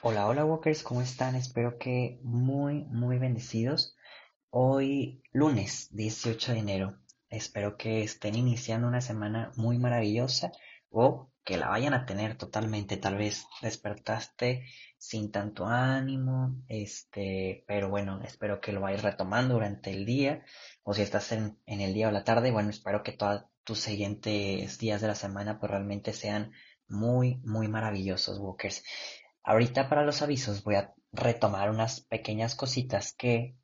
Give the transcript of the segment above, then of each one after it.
Hola, hola Walkers, ¿cómo están? Espero que muy, muy bendecidos. Hoy lunes 18 de enero. Espero que estén iniciando una semana muy maravillosa o que la vayan a tener totalmente. Tal vez despertaste sin tanto ánimo, este, pero bueno, espero que lo vayas retomando durante el día o si estás en, el día o la tarde, bueno, espero que todos tus siguientes días de la semana pues realmente sean muy, muy maravillosos, Walkers. Ahorita para los avisos voy a retomar unas pequeñas cositas que,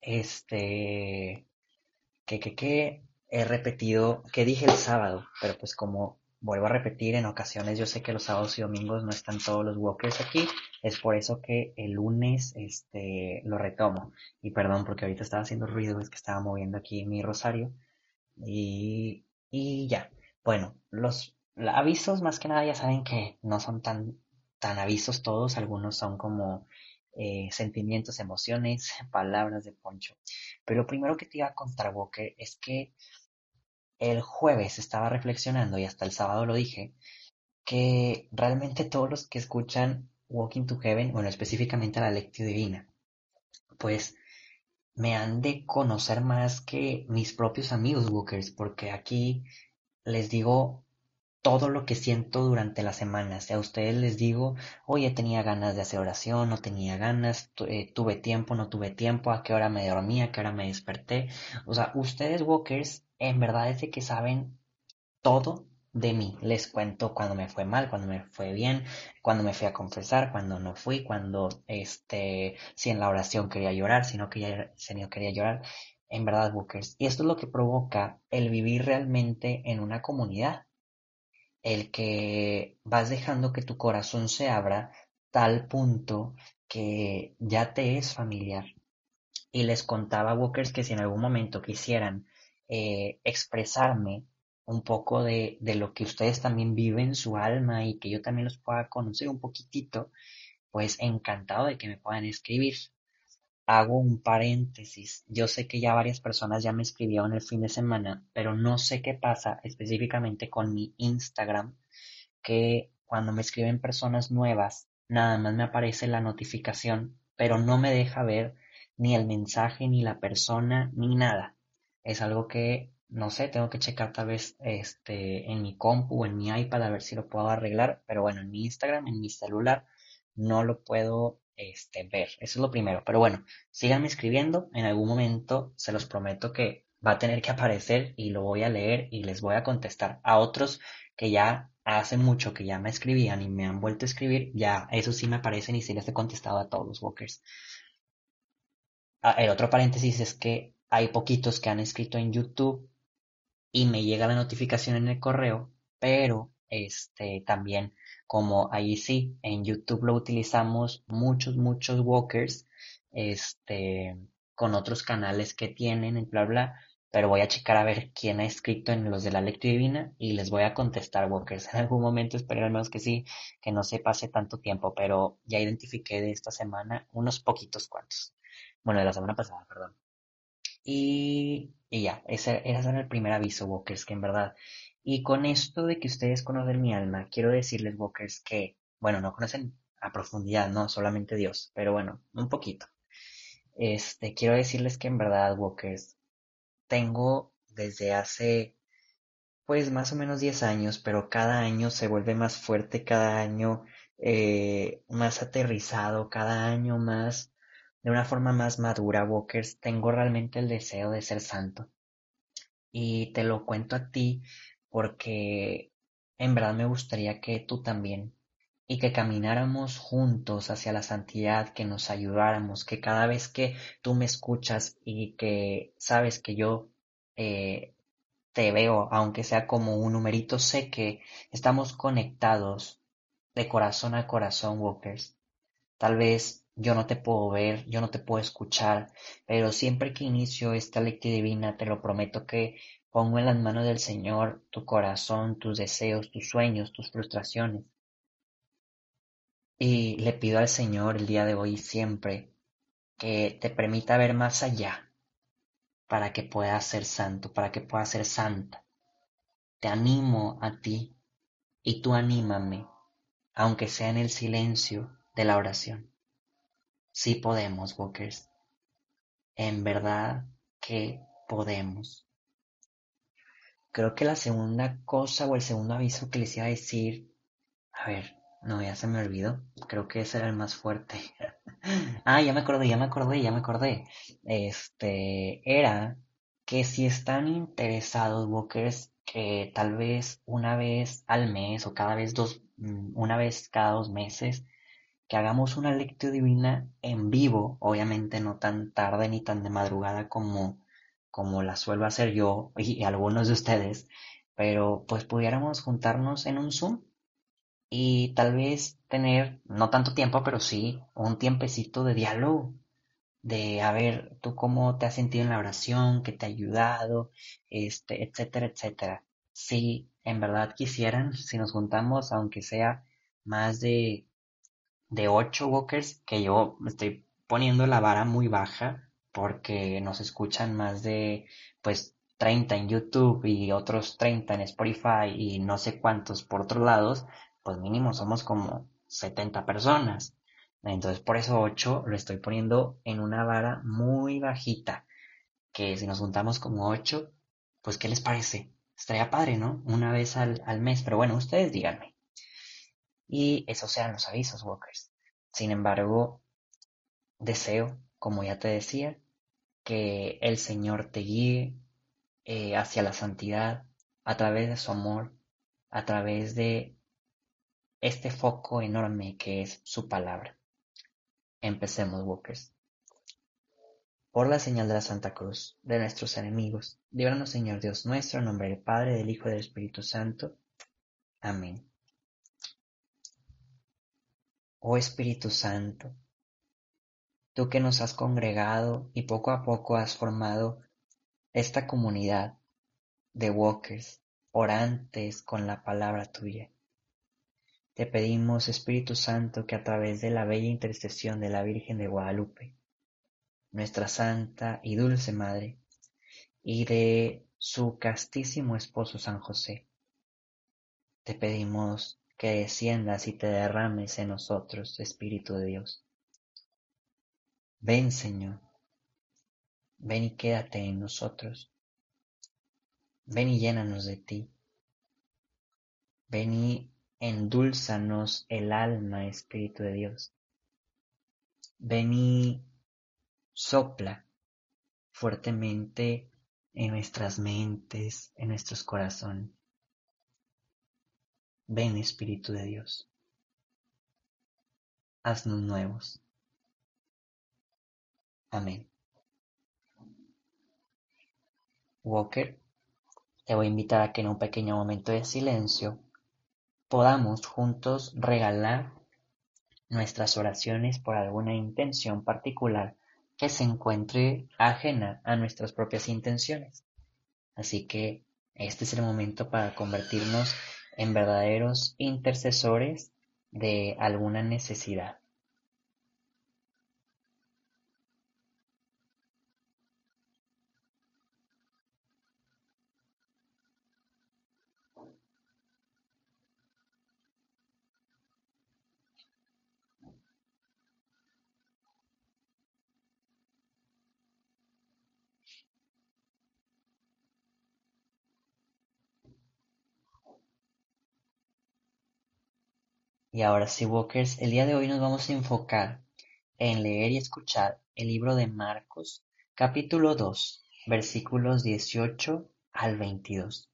este, que, que, que he repetido, que dije el sábado, pero pues como vuelvo a repetir en ocasiones, yo sé que los sábados y domingos no están todos los walkers aquí, es por eso que el lunes, este, lo retomo. Y perdón porque ahorita estaba haciendo ruido, es que estaba moviendo aquí mi rosario. Y, y ya. Bueno, los avisos más que nada ya saben que no son tan tan avisos todos, algunos son como eh, sentimientos, emociones, palabras de Poncho. Pero lo primero que te iba a contar, Walker, es que el jueves estaba reflexionando y hasta el sábado lo dije, que realmente todos los que escuchan Walking to Heaven, bueno, específicamente la lectio divina, pues me han de conocer más que mis propios amigos Walkers, porque aquí les digo todo lo que siento durante la semana. Si a ustedes les digo, oye, tenía ganas de hacer oración, no tenía ganas, eh, tuve tiempo, no tuve tiempo, a qué hora me dormí, a qué hora me desperté. O sea, ustedes, walkers, en verdad es de que saben todo de mí. Les cuento cuando me fue mal, cuando me fue bien, cuando me fui a confesar, cuando no fui, cuando, este, si en la oración quería llorar, si no quería, si no quería llorar. En verdad, walkers. Y esto es lo que provoca el vivir realmente en una comunidad el que vas dejando que tu corazón se abra tal punto que ya te es familiar. Y les contaba a Walkers que si en algún momento quisieran eh, expresarme un poco de, de, lo que ustedes también viven en su alma y que yo también los pueda conocer un poquitito, pues encantado de que me puedan escribir hago un paréntesis. Yo sé que ya varias personas ya me escribieron el fin de semana, pero no sé qué pasa específicamente con mi Instagram, que cuando me escriben personas nuevas, nada más me aparece la notificación, pero no me deja ver ni el mensaje, ni la persona, ni nada. Es algo que, no sé, tengo que checar tal vez este, en mi compu o en mi iPad a ver si lo puedo arreglar, pero bueno, en mi Instagram, en mi celular, no lo puedo este, ver. Eso es lo primero. Pero bueno, síganme escribiendo. En algún momento se los prometo que va a tener que aparecer y lo voy a leer y les voy a contestar. A otros que ya hace mucho que ya me escribían y me han vuelto a escribir, ya eso sí me aparecen y sí les he contestado a todos los walkers. Ah, el otro paréntesis es que hay poquitos que han escrito en YouTube y me llega la notificación en el correo, pero este también como ahí sí, en YouTube lo utilizamos muchos, muchos walkers, este, con otros canales que tienen, bla, bla, pero voy a checar a ver quién ha escrito en los de la lectura divina y les voy a contestar, walkers. En algún momento espero al menos que sí, que no se pase tanto tiempo, pero ya identifiqué de esta semana unos poquitos cuantos. Bueno, de la semana pasada, perdón. Y, y ya, ese, ese era el primer aviso, walkers, que en verdad y con esto de que ustedes conocen mi alma, quiero decirles, Walkers, que, bueno, no conocen a profundidad, no solamente Dios, pero bueno, un poquito. Este, quiero decirles que en verdad, Walkers, tengo desde hace, pues más o menos 10 años, pero cada año se vuelve más fuerte, cada año eh, más aterrizado, cada año más, de una forma más madura, Walkers, tengo realmente el deseo de ser santo. Y te lo cuento a ti porque en verdad me gustaría que tú también y que camináramos juntos hacia la santidad, que nos ayudáramos, que cada vez que tú me escuchas y que sabes que yo eh, te veo, aunque sea como un numerito, sé que estamos conectados de corazón a corazón, Walkers. Tal vez yo no te puedo ver, yo no te puedo escuchar, pero siempre que inicio esta lectura divina, te lo prometo que pongo en las manos del Señor tu corazón, tus deseos, tus sueños, tus frustraciones. Y le pido al Señor el día de hoy siempre que te permita ver más allá para que puedas ser santo, para que puedas ser santa. Te animo a ti y tú anímame, aunque sea en el silencio de la oración. Sí podemos, Walkers. En verdad que podemos. Creo que la segunda cosa o el segundo aviso que les iba a decir, a ver, no, ya se me olvidó. Creo que ese era el más fuerte. ah, ya me acordé, ya me acordé, ya me acordé. Este, era que si están interesados, Walkers, que tal vez una vez al mes o cada vez dos, mm, una vez cada dos meses, que hagamos una lectura divina en vivo, obviamente no tan tarde ni tan de madrugada como, como la suelo hacer yo y algunos de ustedes, pero pues pudiéramos juntarnos en un Zoom y tal vez tener, no tanto tiempo, pero sí un tiempecito de diálogo, de a ver tú cómo te has sentido en la oración, qué te ha ayudado, este, etcétera, etcétera. Si en verdad quisieran, si nos juntamos, aunque sea más de, de ocho walkers, que yo estoy poniendo la vara muy baja, porque nos escuchan más de, pues, 30 en YouTube y otros 30 en Spotify y no sé cuántos por otros lados, pues mínimo somos como 70 personas. Entonces por eso 8 lo estoy poniendo en una vara muy bajita. Que si nos juntamos como 8, pues ¿qué les parece? Estaría padre, ¿no? Una vez al, al mes, pero bueno, ustedes díganme. Y esos sean los avisos, Walkers. Sin embargo, deseo, como ya te decía, que el Señor te guíe eh, hacia la santidad a través de su amor, a través de este foco enorme que es su palabra. Empecemos, Walkers. Por la señal de la Santa Cruz, de nuestros enemigos, líbranos, Señor Dios nuestro, en nombre del Padre, del Hijo y del Espíritu Santo. Amén. Oh Espíritu Santo, tú que nos has congregado y poco a poco has formado esta comunidad de walkers, orantes con la palabra tuya. Te pedimos, Espíritu Santo, que a través de la bella intercesión de la Virgen de Guadalupe, nuestra santa y dulce Madre, y de su castísimo esposo San José, te pedimos que desciendas y te derrames en nosotros, Espíritu de Dios. Ven, Señor, ven y quédate en nosotros. Ven y llénanos de ti. Ven y endúlzanos el alma, Espíritu de Dios. Ven y sopla fuertemente en nuestras mentes, en nuestros corazones. Ven, Espíritu de Dios. Haznos nuevos. Amén. Walker, te voy a invitar a que en un pequeño momento de silencio podamos juntos regalar nuestras oraciones por alguna intención particular que se encuentre ajena a nuestras propias intenciones. Así que este es el momento para convertirnos en verdaderos intercesores de alguna necesidad. Y ahora sí, Walkers, el día de hoy nos vamos a enfocar en leer y escuchar el libro de Marcos, capítulo 2, versículos 18 al 22.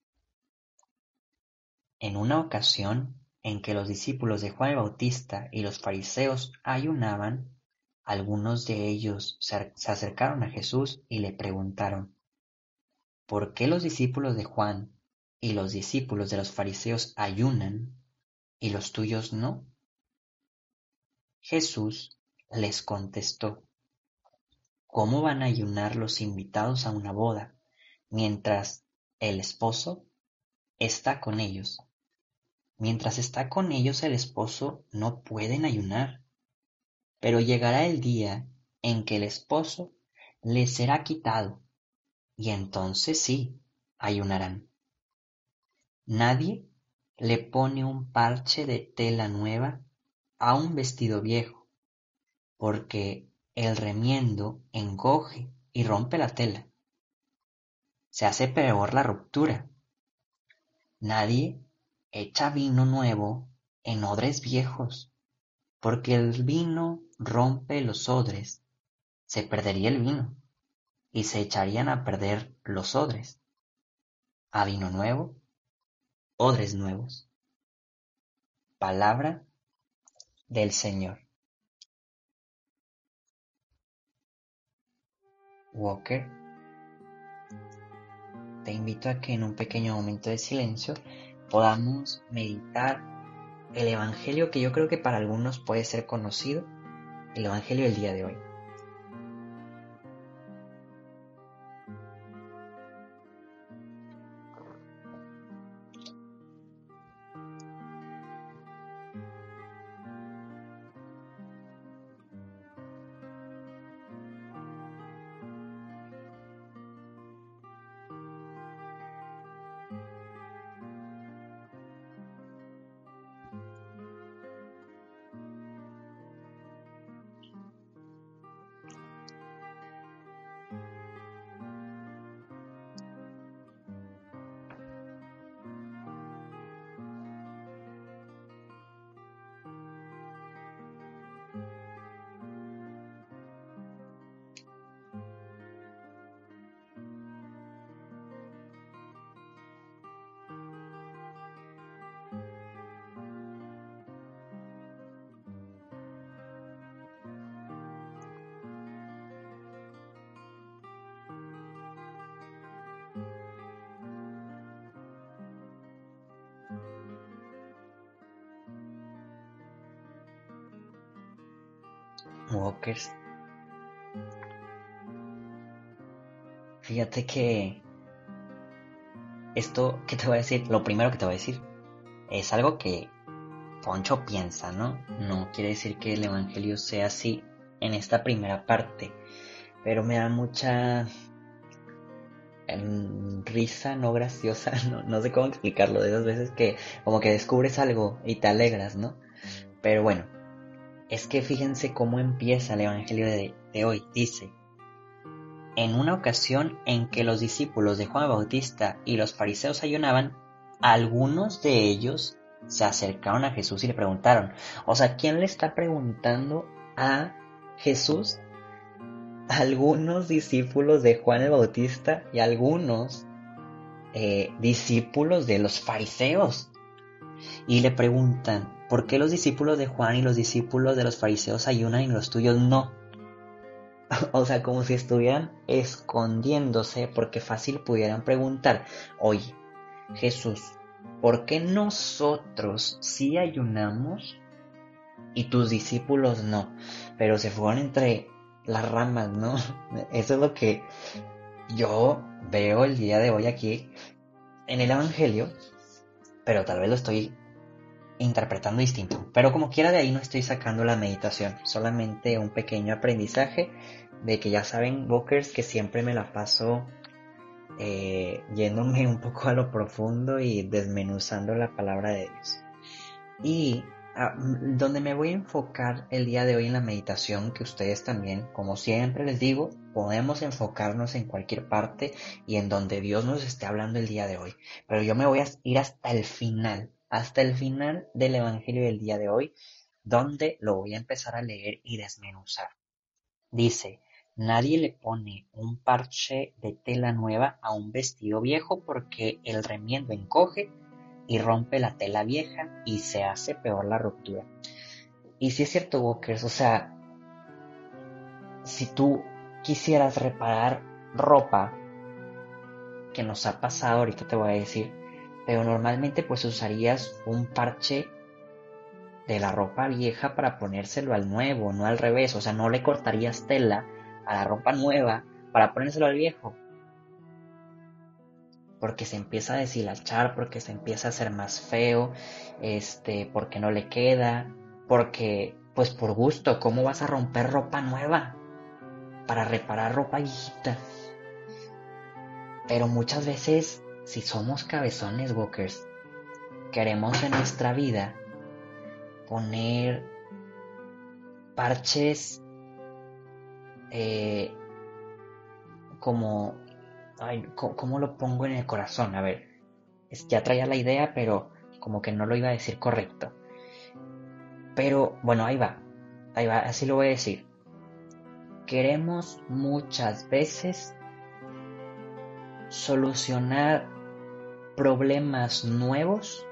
En una ocasión en que los discípulos de Juan el Bautista y los fariseos ayunaban, algunos de ellos se acercaron a Jesús y le preguntaron, ¿por qué los discípulos de Juan y los discípulos de los fariseos ayunan y los tuyos no? Jesús les contestó, ¿cómo van a ayunar los invitados a una boda mientras el esposo está con ellos? Mientras está con ellos el esposo no pueden ayunar, pero llegará el día en que el esposo les será quitado, y entonces sí, ayunarán. Nadie le pone un parche de tela nueva a un vestido viejo, porque el remiendo encoge y rompe la tela. Se hace peor la ruptura. Nadie echa vino nuevo en odres viejos, porque el vino rompe los odres, se perdería el vino, y se echarían a perder los odres. A vino nuevo, odres nuevos. Palabra del Señor. Walker, te invito a que en un pequeño momento de silencio podamos meditar el Evangelio que yo creo que para algunos puede ser conocido, el Evangelio del día de hoy. Walkers. Fíjate que esto que te voy a decir, lo primero que te voy a decir, es algo que Poncho piensa, ¿no? No quiere decir que el Evangelio sea así en esta primera parte, pero me da mucha em, risa, no graciosa, no, no sé cómo explicarlo, de esas veces que como que descubres algo y te alegras, ¿no? Pero bueno, es que fíjense cómo empieza el Evangelio de, hoy. Dice, en una ocasión en que los discípulos de Juan Bautista y los fariseos ayunaban, algunos de ellos se acercaron a Jesús y le preguntaron, o sea, ¿quién le está preguntando a Jesús? Algunos discípulos de Juan el Bautista y algunos eh, discípulos de los fariseos. Y le preguntan, ¿Por qué los discípulos de Juan y los discípulos de los fariseos ayunan y los tuyos no? o sea, como si estuvieran escondiéndose porque fácil pudieran preguntar, oye, Jesús, ¿por qué nosotros sí ayunamos y tus discípulos no? Pero se fueron entre las ramas, ¿no? Eso es lo que yo veo el día de hoy aquí en el Evangelio, pero tal vez lo estoy interpretando distinto. Pero como quiera de ahí no estoy sacando la meditación, solamente un pequeño aprendizaje de que ya saben, Bookers, que siempre me la paso eh, yéndome un poco a lo profundo y desmenuzando la palabra de Dios. Y ah, donde me voy a enfocar el día de hoy en la meditación, que ustedes también, como siempre les digo, podemos enfocarnos en cualquier parte y en donde Dios nos esté hablando el día de hoy. Pero yo me voy a ir hasta el final, hasta el final del Evangelio del día de hoy, donde lo voy a empezar a leer y desmenuzar. Dice, nadie le pone un parche de tela nueva a un vestido viejo porque el remiendo encoge y rompe la tela vieja y se hace peor la ruptura. Y si es cierto, Walkers, o sea, si tú quisieras reparar ropa que nos ha pasado, ahorita te voy a decir, pero normalmente pues usarías un parche de la ropa vieja para ponérselo al nuevo, no al revés. O sea, no le cortarías tela a la ropa nueva para ponérselo al viejo. Porque se empieza a deshilachar, porque se empieza a hacer más feo, este, porque no le queda, porque, pues por gusto, ¿cómo vas a romper ropa nueva? Para reparar ropa viejita. Pero muchas veces, si somos cabezones, Walkers, queremos en nuestra vida poner parches eh, como, ¿cómo lo pongo en el corazón? A ver, ya traía la idea, pero como que no lo iba a decir correcto. Pero bueno, ahí va, ahí va, así lo voy a decir. Queremos muchas veces solucionar problemas nuevos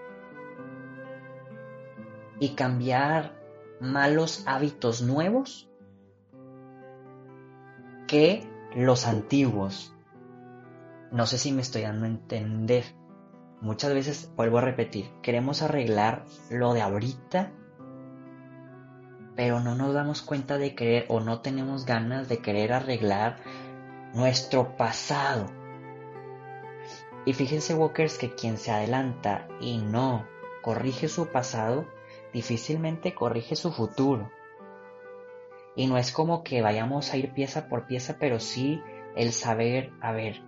y cambiar malos hábitos nuevos que los antiguos. No sé si me estoy dando a entender. Muchas veces, vuelvo a repetir, queremos arreglar lo de ahorita, pero no nos damos cuenta de querer o no tenemos ganas de querer arreglar nuestro pasado. Y fíjense, Walkers, que quien se adelanta y no corrige su pasado, difícilmente corrige su futuro. Y no es como que vayamos a ir pieza por pieza, pero sí el saber, a ver,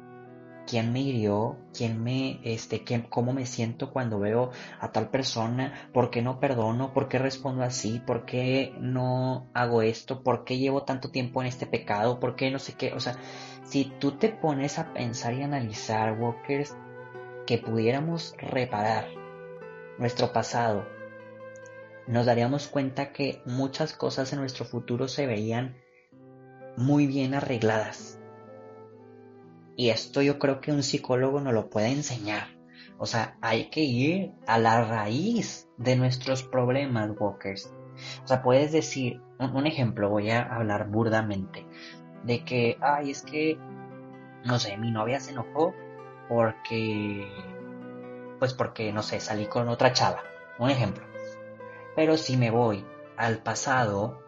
quién me hirió, quién me, este, quién, cómo me siento cuando veo a tal persona, por qué no perdono, por qué respondo así, por qué no hago esto, por qué llevo tanto tiempo en este pecado, por qué no sé qué, o sea, si tú te pones a pensar y analizar, Walkers, que pudiéramos reparar nuestro pasado, nos daríamos cuenta que muchas cosas en nuestro futuro se veían muy bien arregladas. Y esto yo creo que un psicólogo nos lo puede enseñar. O sea, hay que ir a la raíz de nuestros problemas, Walkers. O sea, puedes decir, un, ejemplo, voy a hablar burdamente, de que, ay, es que, no sé, mi novia se enojó porque, pues porque, no sé, salí con otra chava. Un ejemplo. Pero si me voy al pasado,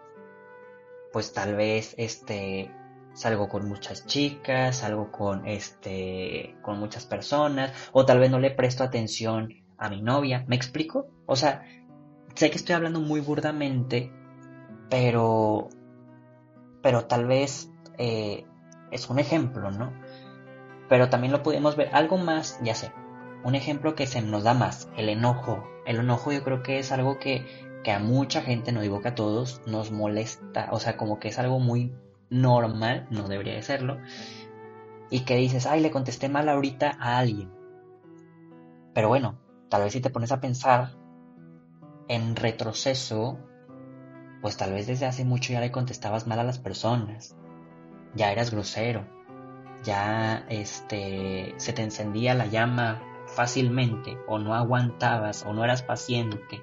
pues tal vez este salgo con muchas chicas, salgo con este con muchas personas o tal vez no le presto atención a mi novia, ¿me explico? O sea, sé que estoy hablando muy burdamente, pero pero tal vez eh, es un ejemplo, ¿no? Pero también lo podemos ver algo más, ya sé, un ejemplo que se nos da más, el enojo. El enojo yo creo que es algo que, que a mucha gente, no digo que a todos, nos molesta. O sea, como que es algo muy normal, no debería de serlo. Y que dices, ay, le contesté mal ahorita a alguien. Pero bueno, tal vez si te pones a pensar en retroceso, pues tal vez desde hace mucho ya le contestabas mal a las personas. Ya eras grosero. Ya este se te encendía la llama fácilmente o no aguantabas o no eras paciente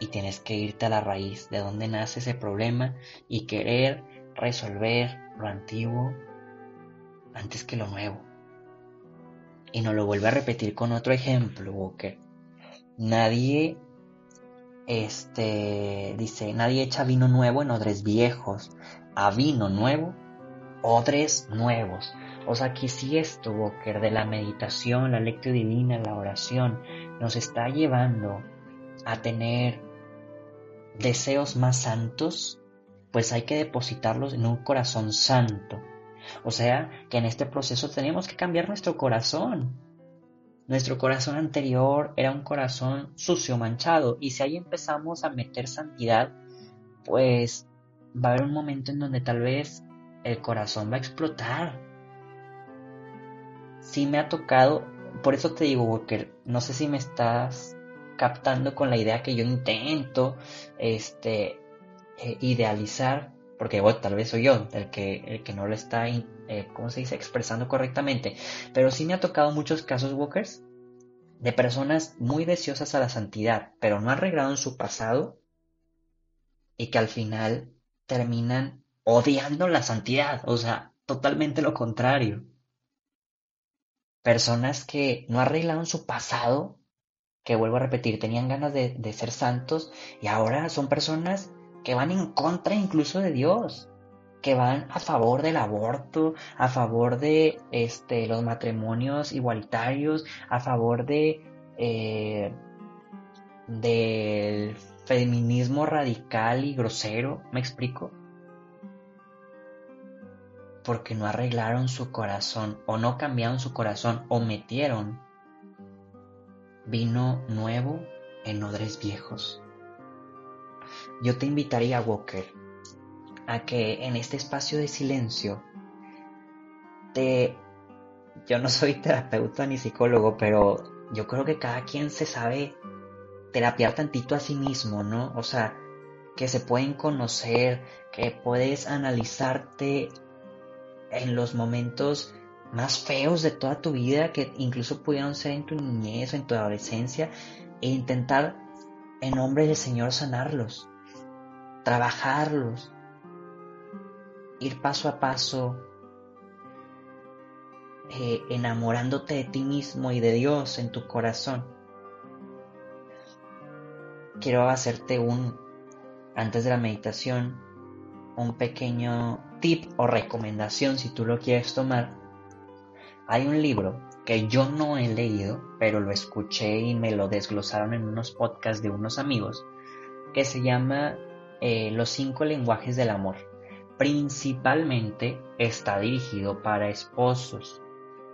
y tienes que irte a la raíz de dónde nace ese problema y querer resolver lo antiguo antes que lo nuevo. Y no lo vuelvo a repetir con otro ejemplo, Walker. Nadie, este, dice, nadie echa vino nuevo en odres viejos. A vino nuevo, odres nuevos. O sea que si esto, Walker, de la meditación, la lectura divina, la oración, nos está llevando a tener deseos más santos, pues hay que depositarlos en un corazón santo. O sea que en este proceso tenemos que cambiar nuestro corazón. Nuestro corazón anterior era un corazón sucio, manchado, y si ahí empezamos a meter santidad, pues va a haber un momento en donde tal vez el corazón va a explotar sí me ha tocado, por eso te digo, Walker, no sé si me estás captando con la idea que yo intento este, eh, idealizar, porque tal vez soy yo el que, el que no lo está, eh, ¿cómo se dice?, expresando correctamente, pero sí me ha tocado muchos casos, Walkers, de personas muy deseosas a la santidad, pero no arreglado en su pasado y que al final terminan odiando la santidad, o sea, totalmente lo contrario. Personas que no arreglaron su pasado que vuelvo a repetir, tenían ganas de, ser santos y ahora son personas que van en contra incluso de Dios que van a favor del aborto, a favor de este, los matrimonios igualitarios, a favor de eh, del feminismo radical y grosero, ¿me explico? Porque no arreglaron su corazón o no cambiaron su corazón o metieron vino nuevo en odres viejos. Yo te invitaría, Walker, a que en este espacio de silencio te... Yo no soy terapeuta ni psicólogo, pero yo creo que cada quien se sabe terapiar tantito a sí mismo, ¿no? O sea, que se pueden conocer, que puedes analizarte en los momentos más feos de toda tu vida, que incluso pudieron ser en tu niñez o en tu adolescencia, e intentar en nombre del Señor sanarlos, trabajarlos, ir paso a paso, eh, enamorándote de ti mismo y de Dios en tu corazón. Quiero hacerte un, antes de la meditación, un pequeño tip o recomendación si tú lo quieres tomar. Hay un libro que yo no he leído, pero lo escuché y me lo desglosaron en unos podcasts de unos amigos, que se llama eh, Los cinco lenguajes del amor principalmente está dirigido para esposos,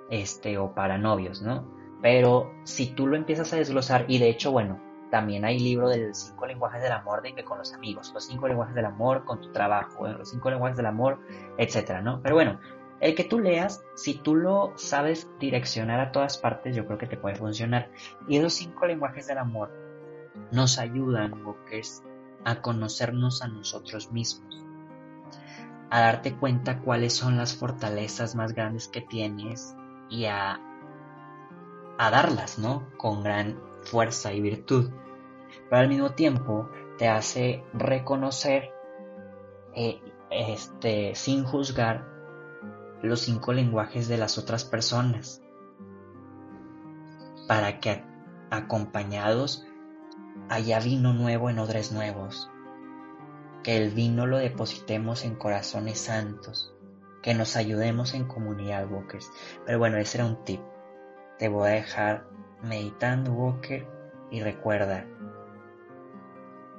este, o para novios, ¿no? Pero si tú lo empiezas a desglosar, y de hecho, bueno, también hay libro del cinco lenguajes del amor de que con los amigos, los cinco lenguajes del amor con tu trabajo, los cinco lenguajes del amor, etcétera, ¿no? Pero bueno, el que tú leas, si tú lo sabes direccionar a todas partes, yo creo que te puede funcionar. Y esos cinco lenguajes del amor nos ayudan, es a conocernos a nosotros mismos a darte cuenta cuáles son las fortalezas más grandes que tienes y a, a darlas, ¿no? Con gran fuerza y virtud. Pero al mismo tiempo te hace reconocer, eh, este, sin juzgar, los cinco lenguajes de las otras personas. Para que acompañados haya vino nuevo en odres nuevos que el vino lo depositemos en corazones santos, que nos ayudemos en comunidad, Walkers. Pero bueno, ese era un tip. Te voy a dejar meditando, Walker, y recuerda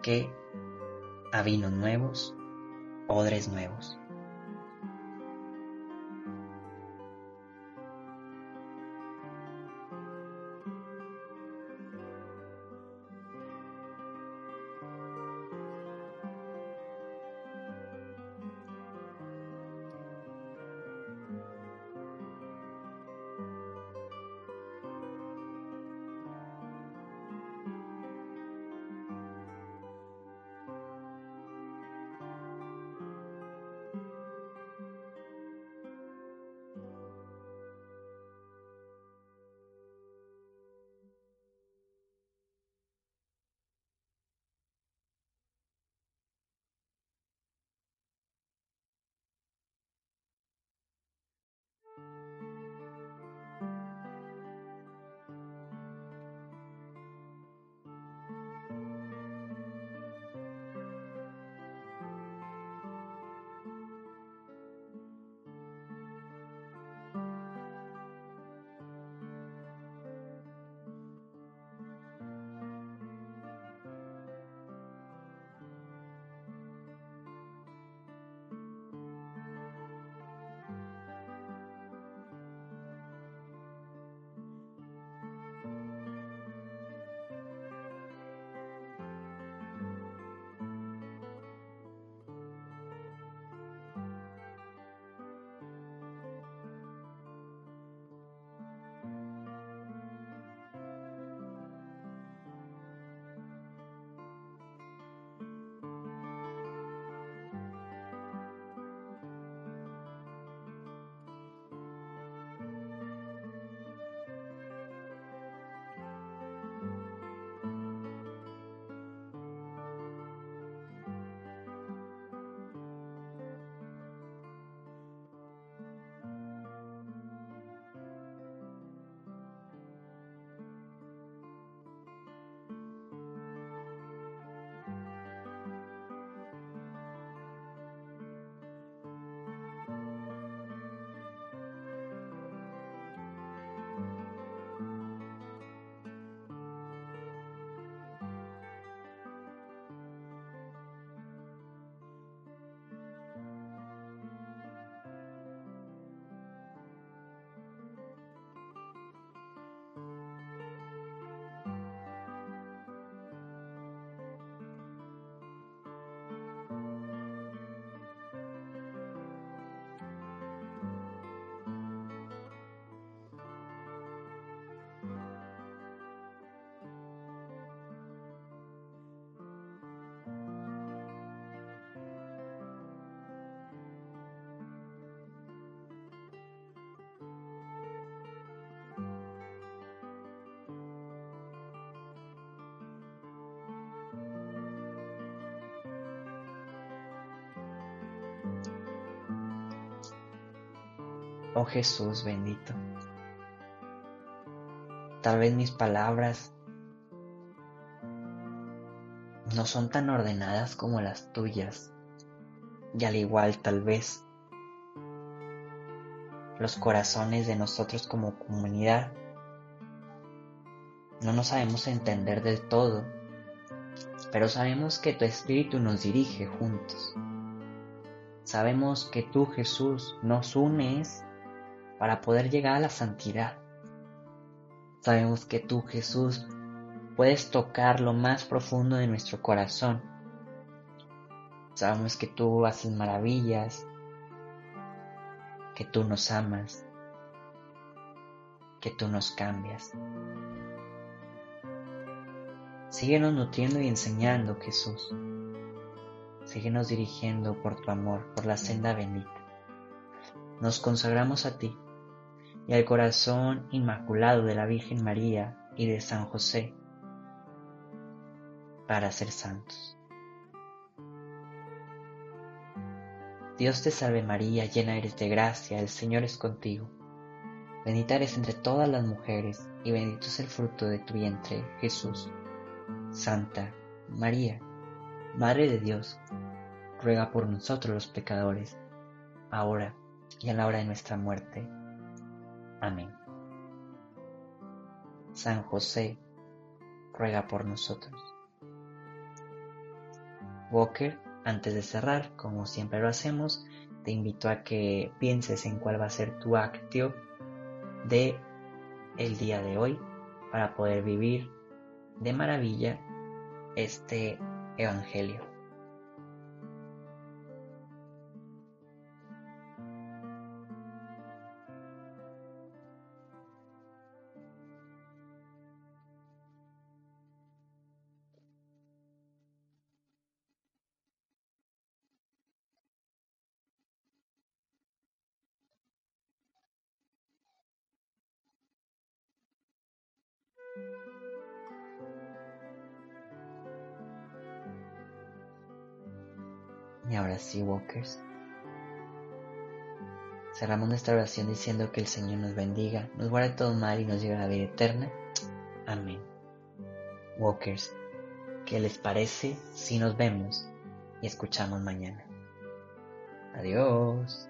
que a vinos nuevos, odres nuevos. Oh Jesús bendito. Tal vez mis palabras no son tan ordenadas como las tuyas. Y al igual tal vez los corazones de nosotros como comunidad no nos sabemos entender del todo, pero sabemos que tu Espíritu nos dirige juntos. Sabemos que tú, Jesús, nos unes para poder llegar a la santidad. Sabemos que tú, Jesús, puedes tocar lo más profundo de nuestro corazón. Sabemos que tú haces maravillas, que tú nos amas, que tú nos cambias. Síguenos nutriendo y enseñando, Jesús. Síguenos dirigiendo por tu amor, por la senda bendita. Nos consagramos a ti y al corazón inmaculado de la Virgen María y de San José para ser santos. Dios te salve María, llena eres de gracia, el Señor es contigo. Bendita eres entre todas las mujeres y bendito es el fruto de tu vientre, Jesús. Santa María, Madre de Dios, ruega por nosotros los pecadores, ahora y en la hora de nuestra muerte. Amén. San José, ruega por nosotros. Walker, antes de cerrar, como siempre lo hacemos, te invito a que pienses en cuál va a ser tu acto de el día de hoy para poder vivir de maravilla este evangelio. Sí, Walkers. Cerramos nuestra oración diciendo que el Señor nos bendiga, nos guarde todo mal y nos lleve a la vida eterna. Amén. Walkers, ¿qué les parece si nos vemos y escuchamos mañana? Adiós.